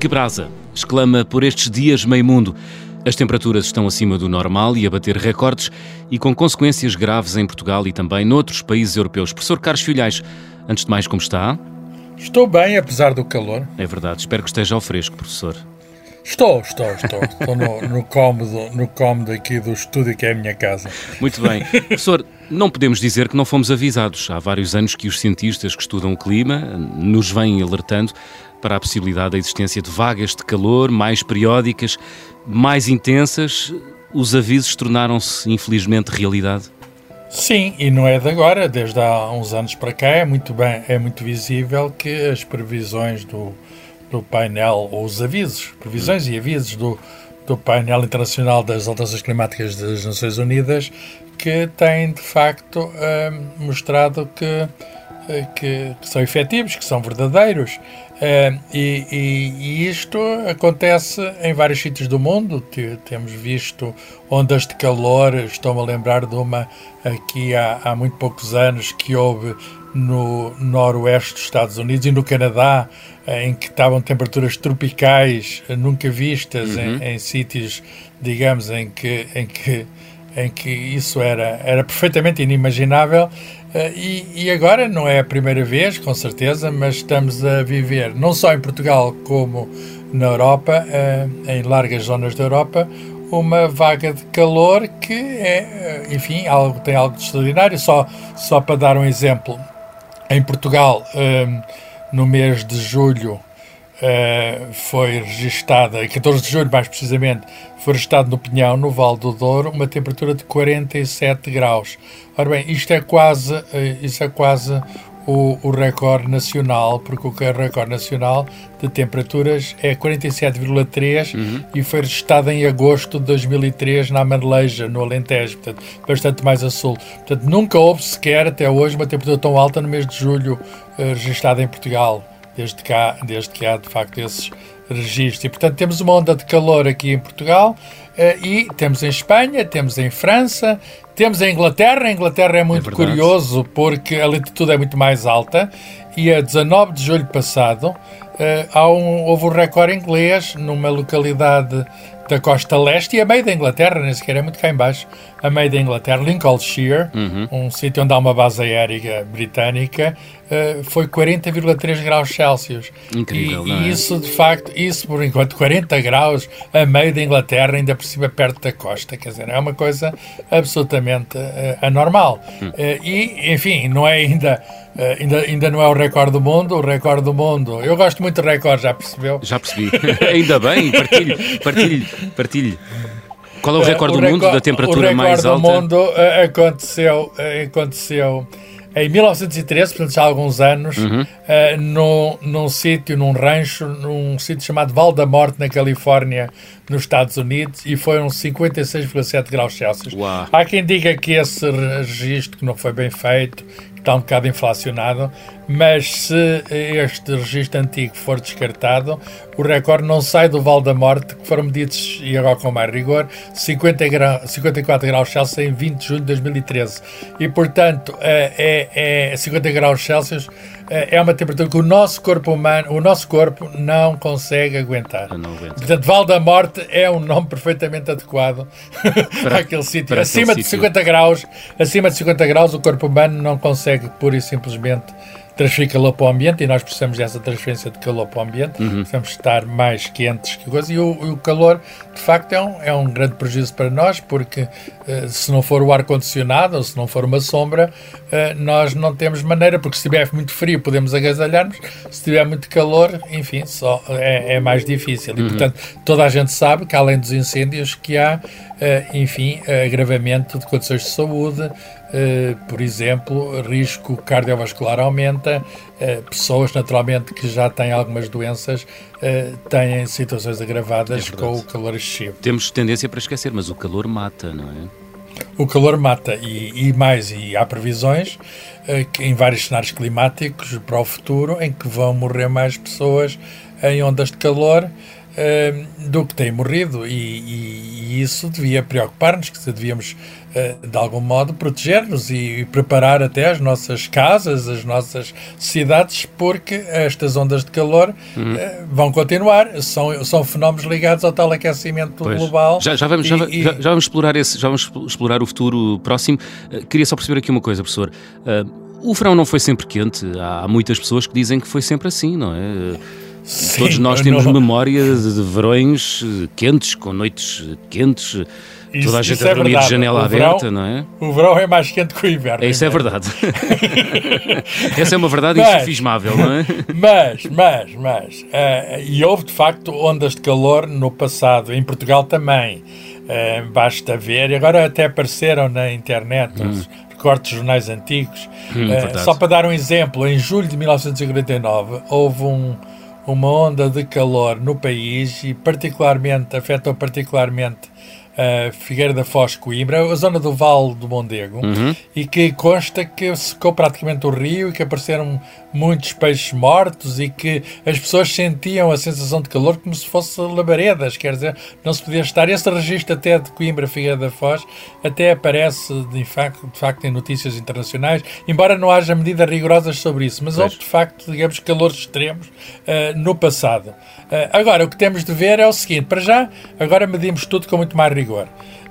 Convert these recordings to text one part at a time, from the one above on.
Que brasa! exclama por estes dias meio mundo. As temperaturas estão acima do normal e a bater recordes e com consequências graves em Portugal e também noutros países europeus. Professor Carlos Filhais, antes de mais, como está? Estou bem, apesar do calor. É verdade, espero que esteja ao fresco, professor. Estou, estou, estou. Estou no, no, cômodo, no cômodo aqui do estúdio que é a minha casa. Muito bem. Professor, não podemos dizer que não fomos avisados. Há vários anos que os cientistas que estudam o clima nos vêm alertando para a possibilidade da existência de vagas de calor mais periódicas, mais intensas. Os avisos tornaram-se, infelizmente, realidade? Sim, e não é de agora, desde há uns anos para cá é muito bem, é muito visível que as previsões do, do painel, ou os avisos, previsões e avisos do, do painel internacional das alterações climáticas das Nações Unidas, que têm de facto uh, mostrado que, que, que, são efetivos, que são verdadeiros. Uh, e, e, e, isto acontece em vários sítios do mundo. Temos visto ondas de calor. Estou-me a lembrar de uma aqui há, há muito poucos anos que houve no noroeste dos Estados Unidos e no Canadá, eh, em que estavam temperaturas tropicais eh, nunca vistas uhum. em, em, sítios, digamos, em que, em que, em que isso era, era perfeitamente inimaginável. Eh, e, e agora não é a primeira vez, com certeza, mas estamos a viver, não só em Portugal como na Europa, em largas zonas da Europa, uma vaga de calor que é, enfim, algo, tem algo de extraordinário. Só, só para dar um exemplo, em Portugal, no mês de julho, uh, foi registada, 14 de julho mais precisamente, foi registado no Pinhão, no Val do Douro, uma temperatura de 47 graus. Ora bem, isto é quase, uh, isso é quase o, o recorde nacional, porque o recorde nacional de temperaturas é 47,3 uhum. e foi registrado em agosto de 2003 na Marleja, no Alentejo, portanto, bastante mais a sul. Portanto, nunca houve sequer até hoje uma temperatura tão alta no mês de julho uh, registrada em Portugal, desde que há, desde que há de facto esses registros. E, portanto, temos uma onda de calor aqui em Portugal uh, e temos em Espanha, temos em França, temos a Inglaterra. A Inglaterra é muito é curioso porque a latitude é muito mais alta e a 19 de julho passado uh, há um, houve um recorde inglês numa localidade da costa leste e a meio da Inglaterra, nem sequer é muito cá embaixo, a meio da Inglaterra, Lincolnshire, uhum. um sítio onde há uma base aérea britânica, uh, foi 40,3 graus Celsius. Incrível, e, é? e, isso, de facto, isso por enquanto, 40 graus a meio da Inglaterra, ainda por cima perto da costa, quer dizer, é uma coisa absolutamente uh, anormal. Uhum. Uh, e, enfim, não é ainda Uh, ainda, ainda não é o recorde do mundo, o recorde do mundo. Eu gosto muito de recorde, já percebeu? Já percebi. ainda bem, partilhe, partilhe, partilhe. Qual é o recorde uh, o do mundo da temperatura mais alta? O recorde do mundo uh, aconteceu, aconteceu em 1913, portanto há alguns anos, uhum. uh, num, num sítio, num rancho, num sítio chamado Val da Morte, na Califórnia, nos Estados Unidos, e uns 56,7 graus Celsius. Uau. Há quem diga que esse registro que não foi bem feito, está um bocado inflacionado, mas se este registro antigo for descartado, o recorde não sai do Val da Morte, que foram medidos, e agora com mais rigor, 50 grau, 54 graus Celsius em 20 de julho de 2013. E, portanto, é, é, é 50 graus Celsius é, é uma temperatura que o nosso corpo humano, o nosso corpo não consegue aguentar. Não Portanto, Val da Morte é um nome perfeitamente adequado para aquele sítio. Acima de 50 graus, acima de 50 graus, o corpo humano não consegue pura e simplesmente transferir calor para o ambiente e nós precisamos dessa transferência de calor para o ambiente, uhum. precisamos estar mais quentes que coisa. E o, o, calor, de facto, é um, é um grande prejuízo para nós, porque uh, se não for o ar-condicionado ou se não for uma sombra, uh, nós não temos maneira, porque se estiver muito frio podemos agasalhar-nos, se estiver muito calor, enfim, só é, é mais difícil. E, uhum. portanto, toda a gente sabe que além dos incêndios que há, uh, enfim, agravamento de condições de saúde, por exemplo, risco cardiovascular aumenta, uh, pessoas naturalmente que já têm algumas doenças uh, têm situações agravadas é com o calor excessivo. Temos tendência para esquecer, mas o calor mata, não é? O calor mata e, e mais, e há previsões em vários cenários climáticos para o futuro em que vão morrer mais pessoas em ondas de calor uh, do que têm morrido. E, e, e isso devia preocupar-nos, que devíamos, uh, de algum modo, proteger-nos e, e, preparar até as nossas casas, as nossas cidades, porque estas ondas de calor uhum. uh, vão continuar. São, são fenómenos ligados ao tal aquecimento pois. global. Já, já, vamos, já, já, já, vamos explorar esse, já vamos explorar o futuro próximo. queria só perceber aqui uma coisa, professor. o verão não foi sempre quente. Há muitas pessoas que dizem que foi sempre assim, não é? Sim, Todos nós temos não... memória de verões quentes, com noites quentes, isso, toda a gente a é dormir de janela aberta, não é? O verão é mais quente que o inverno. Isso é verdade. Essa é uma verdade mas, insufismável, não é? Mas, mas, mas, uh, e houve de facto ondas de calor no passado, em Portugal também. Uh, basta ver, e agora até apareceram na internet hum. os recortes de jornais antigos. Hum, uh, só para dar um exemplo, em julho de 1949 houve um uma onda de calor no país e particularmente afetou particularmente uh, Figueira da Foz, Coimbra, a zona do Vale do Mondego, uhum. e que consta que secou praticamente o rio e que apareceram muitos peixes mortos e que as pessoas sentiam a sensação de calor como se fosse labaredas, quer dizer, não se podia estar. Esse registro até de Coimbra, Figueira da Foz, até aparece de facto, de facto em notícias internacionais, embora não haja medidas rigorosas sobre isso, mas houve de facto, digamos, calores extremos uh, no passado. Uh, agora, o que temos de ver é o seguinte, para já, agora medimos tudo com muito mais rigor. Vigor.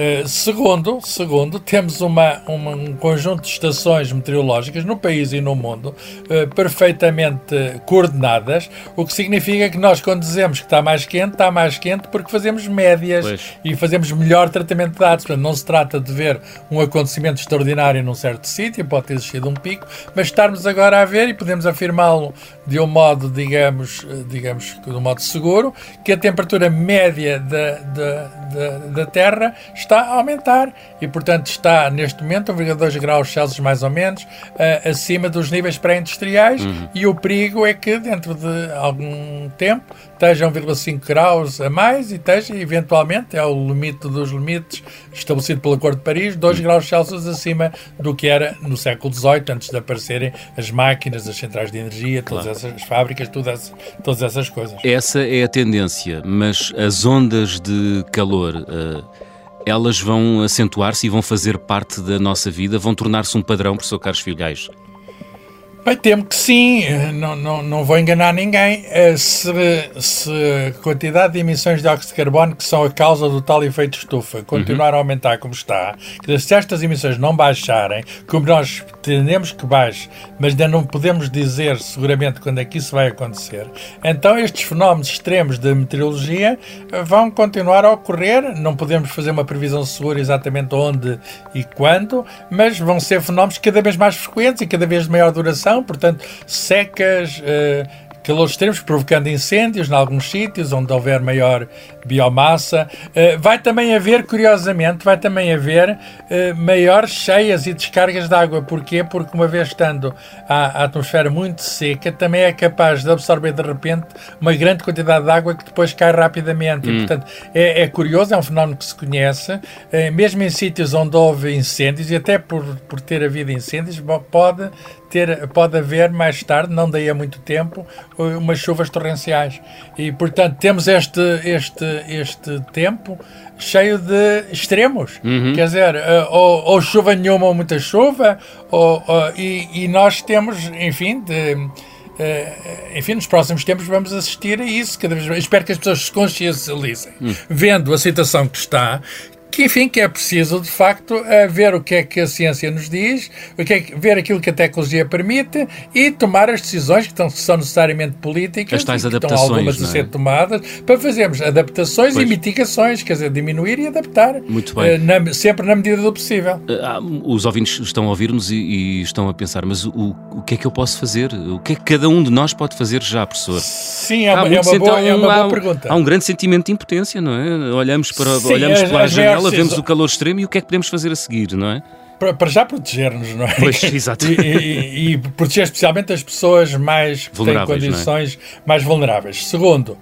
Eh, segundo, segundo, temos uma, uma, um conjunto de estações meteorológicas no país e no mundo uh, perfeitamente coordenadas, o que significa que nós, quando dizemos que está mais quente, está mais quente porque fazemos médias pois. e fazemos melhor tratamento de dados. Portanto, não se trata de ver um acontecimento extraordinário num certo sítio, pode ter existido um pico, mas estarmos agora a ver e podemos afirmá-lo de um modo, digamos, eh, digamos, de um modo seguro, que a temperatura média da, da, da, da Terra está a aumentar e, portanto, está neste momento 1,2 graus Celsius mais ou menos uh, acima dos níveis pré-industriais uhum. e o perigo é que dentro de algum tempo esteja 1,5 graus a mais e esteja, eventualmente, é o limite dos limites estabelecido pelo Acordo de Paris, 2 uhum. graus Celsius acima do que era no século XVIII, antes de aparecerem as máquinas, as centrais de energia, todas claro. essas fábricas, todas, todas essas coisas. Essa é a tendência, mas as ondas de calor. Uh elas vão acentuar-se e vão fazer parte da nossa vida, vão tornar-se um padrão, professor Carlos Filhais? Bem, temo que sim, não, não, não vou enganar ninguém. Eh, se, se a quantidade de emissões de dióxido de carbono que são a causa do tal efeito estufa continuar uhum. a aumentar como está, se estas emissões não baixarem, como nós tendemos que baixe, mas ainda não podemos dizer seguramente quando é que isso vai acontecer, então estes fenómenos extremos de meteorologia eh, vão continuar a ocorrer. Não podemos fazer uma previsão segura exatamente onde e quando, mas vão ser fenómenos cada vez mais frequentes e cada vez de maior duração portanto, secas, uh, calores extremos, provocando incêndios em alguns sítios onde houver maior biomassa. Uh, vai também haver, curiosamente, vai também haver uh, maiores cheias e descargas de água. Porquê? Porque uma vez estando a, a, atmosfera muito seca, também é capaz de absorver de repente uma grande quantidade de água que depois cai rapidamente. Hum. E, portanto, é, é, curioso, é um fenómeno que se conhece, uh, mesmo em sítios onde houve incêndios, e até por, por ter havido incêndios, pode ter, pode haver mais tarde, não daí a muito tempo, umas chuvas torrenciais. E, portanto, temos este, este, este tempo cheio de extremos. Uhum. Quer dizer, eh, ou, ou, chuva nenhuma ou muita chuva, ou, ou e, e, nós temos, enfim, de, Uh, enfim, nos próximos tempos vamos assistir a isso cada vez mais. Espero que as pessoas se consciencializem, hum. vendo a situação que está, que enfim, que é preciso de facto eh, ver o que é que a ciência nos diz, o que é que, ver aquilo que a tecnologia permite e tomar as decisões que, estão, que são necessariamente políticas, as tais que estão algumas a ser é? tomadas, para fazermos adaptações pois. e mitigações, quer dizer, diminuir e adaptar. Muito bem. Uh, na, sempre na medida do possível. Uh, os ouvintes estão a ouvir-nos e, e, estão a pensar, mas o, o que é que eu posso fazer? O que é que cada um de nós pode fazer já, professor? Sim, é uma, é uma, boa, é uma boa pergunta. Há um grande sentimento de impotência, não é? Olhamos para, Sim, olhamos as, pela janela janela, vemos o calor extremo e o que é que podemos fazer a seguir, não é? Para, para já proteger-nos, não é? Pois, exato. E, e, e, proteger especialmente as pessoas mais que têm condições é? mais vulneráveis. Segundo, uh,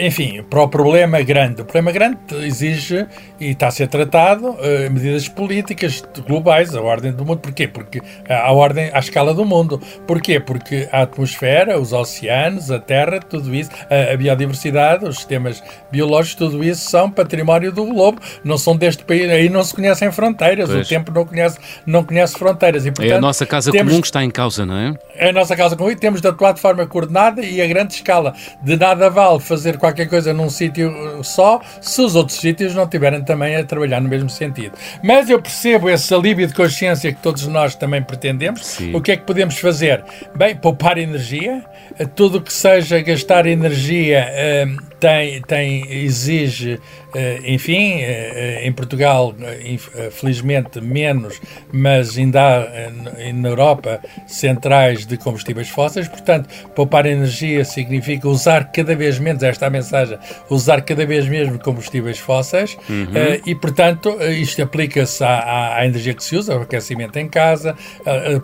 enfim, para o problema grande, o problema grande exige e está a ser tratado uh, medidas políticas globais, a ordem do mundo. Porquê? Porque a ordem à escala do mundo. Porquê? Porque a atmosfera, os oceanos, a terra, tudo isso, a, a biodiversidade, os sistemas biológicos, tudo isso são património do globo. Não são deste país, aí não se conhecem fronteiras, pois. o tempo não conhece conhece, não conhece fronteiras. E, portanto, é a nossa casa temos, comum que está em causa, não é? É a nossa casa comum e temos de atuar de forma coordenada e a grande escala. De nada vale fazer qualquer coisa num sítio só se os outros sítios não estiverem também a trabalhar no mesmo sentido. Mas eu percebo esse alívio de consciência que todos nós também pretendemos. Sim. O que é que podemos fazer? Bem, poupar energia. Tudo que seja gastar energia eh, tem, tem, exige eh, enfim, eh, em Portugal, eh, felizmente menos, mas ainda há na Europa centrais de combustíveis fósseis, portanto, poupar energia significa usar cada vez menos, esta é a mensagem, usar cada vez menos combustíveis fósseis uhum. e, portanto, isto aplica-se à, à, energia que se usa, ao aquecimento em casa,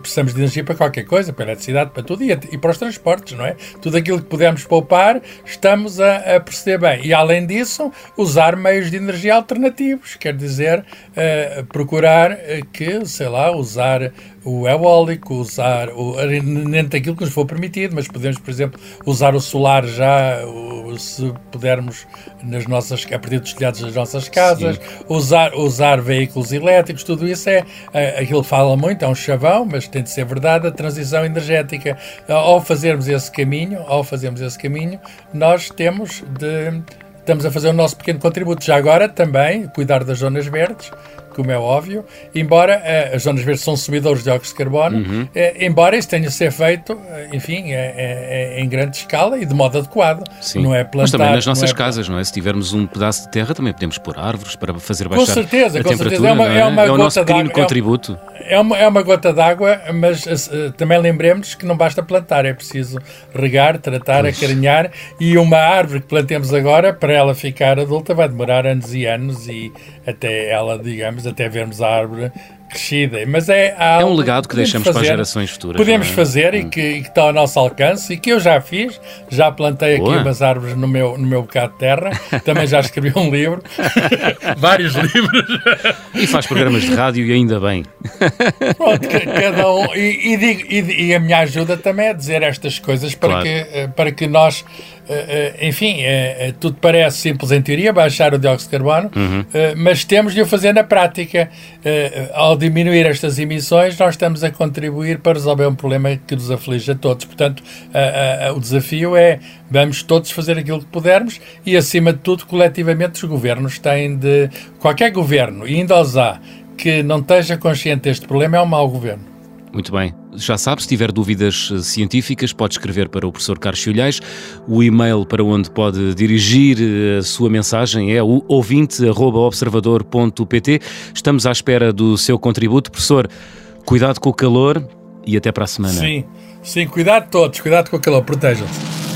precisamos de energia para qualquer coisa, para a eletricidade, para tudo e, e para os transportes, não é? Tudo aquilo que pudermos poupar, estamos a, a bem. E, além disso, usar meios de energia alternativos, quer dizer, uh, procurar uh, que, sei lá, usar o eólico, usar o, nem daquilo que nos for permitido, mas podemos, por exemplo, usar o solar já, o, se pudermos, nas nossas, a partir dos telhados das nossas casas, usar, usar veículos elétricos, tudo isso é, é, aquilo fala muito, é um chavão, mas tem de ser verdade, a transição energética. Ao fazermos esse caminho, ao fazermos esse caminho, nós temos de estamos a fazer o nosso pequeno contributo. Já agora também cuidar das zonas verdes, como é óbvio, embora uh, as zonas verdes são subidores de dióxido de carbono, uhum. uh, embora isso tenha de ser feito, uh, enfim, em grande escala e de modo adequado. Sim. Não é plantar, Mas também nas nossas é... casas, não é? Se tivermos um pedaço de terra, também podemos pôr árvores para fazer baixar com certeza, a com temperatura. Certeza. É, uma, é? é, uma é o nosso pequeno contributo. É uma, é uma gota d'água, mas também lembremos que não basta plantar, é preciso regar, tratar, pois. acarinhar e uma árvore que plantemos agora, para ela ficar adulta, vai demorar anos e anos e até ela, digamos, até vermos a árvore crescida. Mas é, é um legado que, deixamos fazer, para as gerações futuras. Podemos é? fazer hum. e, que, e, que, está ao nosso alcance e que eu já fiz. Já plantei Boa. aqui umas árvores no meu, no meu bocado de terra. Também já escrevi um livro. Vários livros. E faz programas de rádio e ainda bem. Pronto, cada um. E, e, digo, e, a minha ajuda também é dizer estas coisas para, claro. que, eh, para que nós enfim, eh, tudo parece simples em teoria, baixar o dióxido de carbono, uhum. mas temos de o fazer na prática. Ao diminuir estas emissões, nós estamos a contribuir para resolver um problema que nos aflige a todos. Portanto, o desafio é vamos todos fazer aquilo que pudermos e, acima de tudo, coletivamente, os governos têm de. Qualquer governo, e ainda os há, que não esteja consciente deste problema, é um mau governo. Muito bem. Já sabe, se tiver dúvidas eh, científicas, pode escrever para o professor Carlos Chilhais. O e-mail para onde pode dirigir eh, a sua mensagem é o ouvinte.observador.pt. Estamos à espera do seu contributo. Professor, cuidado com o calor e até para a semana. Sim, sim, cuidado todos, cuidado com o calor, protejam-se.